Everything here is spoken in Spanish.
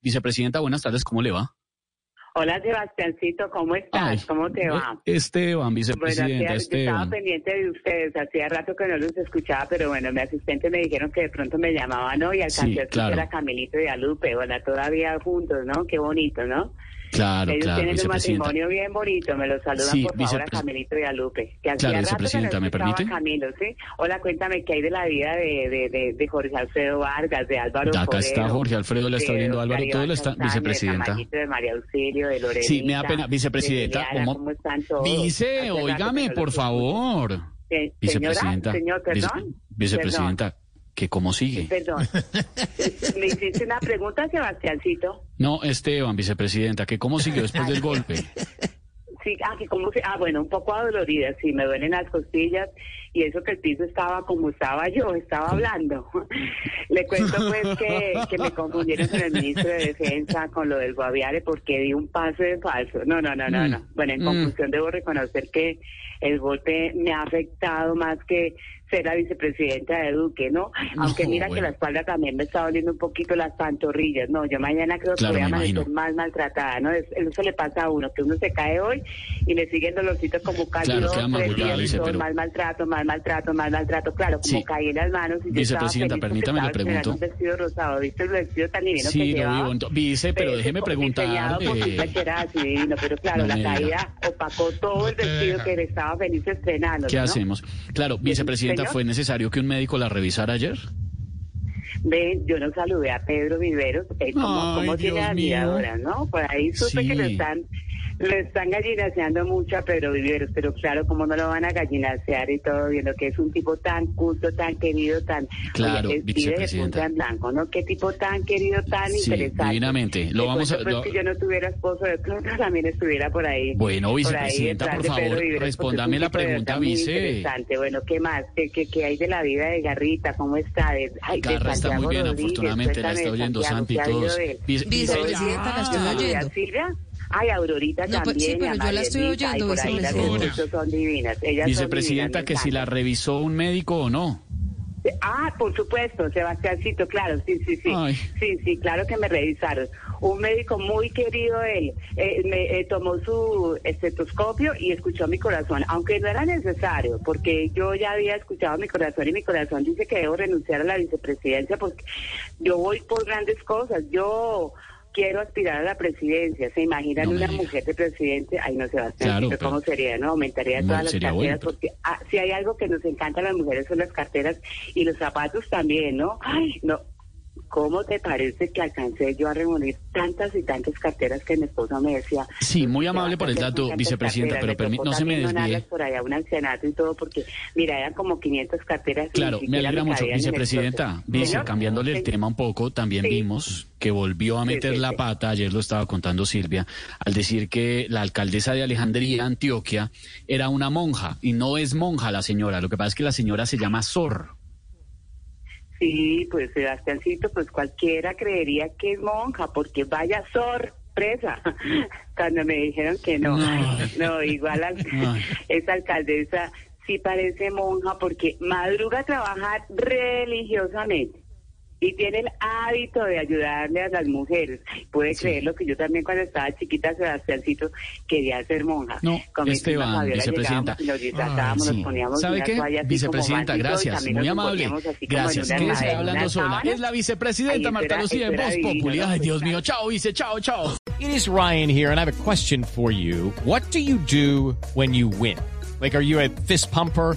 Vicepresidenta, buenas tardes, ¿cómo le va? Hola Sebastiancito, ¿cómo estás? Ay, ¿Cómo te va? Esteban, Bueno, vicepresidenta, hacía- yo estaba Esteban. pendiente de ustedes, hacía rato que no los escuchaba, pero bueno, mi asistente me dijeron que de pronto me llamaban ¿no? y alcancé Sí, a escuchar claro. a Camilito y a Lupe, bueno, todavía juntos, ¿no? Qué bonito, ¿no? Claro, Ellos claro, tienen un matrimonio bien bonito, me lo saludan Sí, por favor a Camilito y a Lupe. Que Claro, vicepresidenta, ¿me permite? Camilo, ¿sí? Hola, cuéntame qué hay de la vida de, de, de, de Jorge Alfredo Vargas, de Álvaro Acá está Forero, Jorge Alfredo, le está de viendo Álvaro, todo lo está, Castaño, vicepresidenta. De de María Auxilio, de Lorenita. Sí, me da pena, vicepresidenta, de Liliana, ¿cómo- ¿cómo están todos? Vice, óigame, por favor. Vicepresidenta. Señor, perdón. vicepresidenta, ¿que cómo sigue? Perdón. Me hiciste una pregunta, Sebastiancito. No, Esteban, vicepresidenta, ¿que cómo siguió después del golpe? Sí, ah, que como se- ah, bueno, un poco adolorida, sí, me duelen las costillas y eso que el piso estaba como estaba yo, estaba hablando. Le cuento pues que, que me confundieron con el ministro de Defensa con lo del Guaviare porque di un pase de falso. No, no, no, no, Mm, no. Bueno, en mm. conclusión debo reconocer que el golpe me ha afectado más que ser la vicepresidenta de Duque, ¿no? Aunque No, mira que la espalda también me está doliendo un poquito las pantorrillas. No, yo mañana creo Claro, que voy a amanecer más maltratada, ¿no? Es- Eso le pasa a uno, que uno se cae hoy y le sigue el dolorcito como casi Claro, tres días y dice, todo, pero- más maltrato, más maltrato, más maltrato. Claro, como Sí. caí en las manos y yo Vicepresidenta, permítame, le pregunto. un vestido rosado, ¿viste el vestido tan divino que Sí, lo llevaba? vi, vice, pero déjeme preguntar. eh, que así divino, pero claro, no la caída opacó todo el vestido que le estaba feliz estrenando. ¿Qué ¿no? hacemos? Claro, vicepresidenta, Señor. ¿fue necesario que un médico la revisara ayer? Ven, yo no saludé a Pedro Viveros, eh, como, Ay, como tiene ¿no? Por ahí supe Sí. que lo están, le están gallinaseando mucho a Pedro Viveros, pero claro, como no lo van a gallinasear y todo, viendo que es un tipo tan culto, tan querido, tan... Claro, Oye, vive de vicepresidenta. punta en blanco, ¿no? Qué tipo tan querido, tan Sí, interesante. divinamente. Lo vamos a- pues, lo- que yo no tuviera esposo, de pronto también estuviera por ahí. Bueno, por ahí vicepresidenta, por de Pedro favor, Viveros, respóndame la de pregunta, vice. interesante. Bueno, ¿qué más? ¿Qué, qué, qué hay de la vida de Garrita? ¿Cómo está? De, ay, de Garra está muy bien, Rodríguez, afortunadamente la está oyendo Santiago, Santi y ¿qué ha habido todos. de Vicepresidenta, la estoy ¿Y a oyendo. Ay, Aurorita No, pues, también. sí, pero yo la estoy oyendo, y por ahí las vicepresidenta. son divinas. Ellas son Vicepresidenta, divinas, que si la revisó un médico o no. Ah, por supuesto, Sebastiáncito, claro, sí, sí, sí. Ay. Sí, sí, claro que me revisaron. Un médico muy querido él eh, me eh, tomó su estetoscopio y escuchó mi corazón, aunque no era necesario, porque yo ya había escuchado mi corazón y mi corazón dice que debo renunciar a la vicepresidencia porque yo voy por grandes cosas. Yo quiero aspirar a la presidencia. ¿Se imaginan No una diga. mujer de presidente? Ay, no, Sebastián, Claro, ¿cómo pero- sería? ¿No? Aumentaría todas las carteras bueno, pero- porque ah, si hay algo que nos encanta a las mujeres son las carteras y los zapatos también, ¿no? Ay, no. ¿Cómo te parece que alcancé yo a reunir tantas y tantas carteras que mi esposa me decía? Sí, muy amable por el "Sebastián, dato, vicepresidenta, carteras, pero no se me desvíe. por allá un ancianato y todo, porque, mira, eran como 500 carteras. Claro, me alegra mucho, vicepresidenta. Vice, cambiándole el tema un poco, también Sí. vimos que volvió a meter sí, la pata, ayer lo estaba contando Silvia, al decir que la alcaldesa de Alejandría, Antioquia, era una monja, y no es monja la señora, lo que pasa es que la señora se llama Sor. Sí, pues Sebastiáncito, pues cualquiera creería que es monja, porque vaya sorpresa. Cuando me dijeron que no, no, igual al- Ay. esa alcaldesa sí parece monja porque madruga a trabajar religiosamente y tiene el hábito de ayudarle a las mujeres. Puede Sí. creer lo que yo también cuando estaba chiquita, Sebastiáncito, quería ser monja. No, Con Esteban, vicepresidenta. llegábamos y nos disfrazábamos, Sí. nos poníamos ¿Sabe qué? Vicepresidenta, gracias, muy amable. Gracias, quédese hablando sola. Es la vicepresidenta Marta Lucía en Voz Populi. Ay, Dios mío, chao, vice, chao, chao. It is Ryan here, and I have a question for you. What do you do when you win? Like, are you a fist pumper?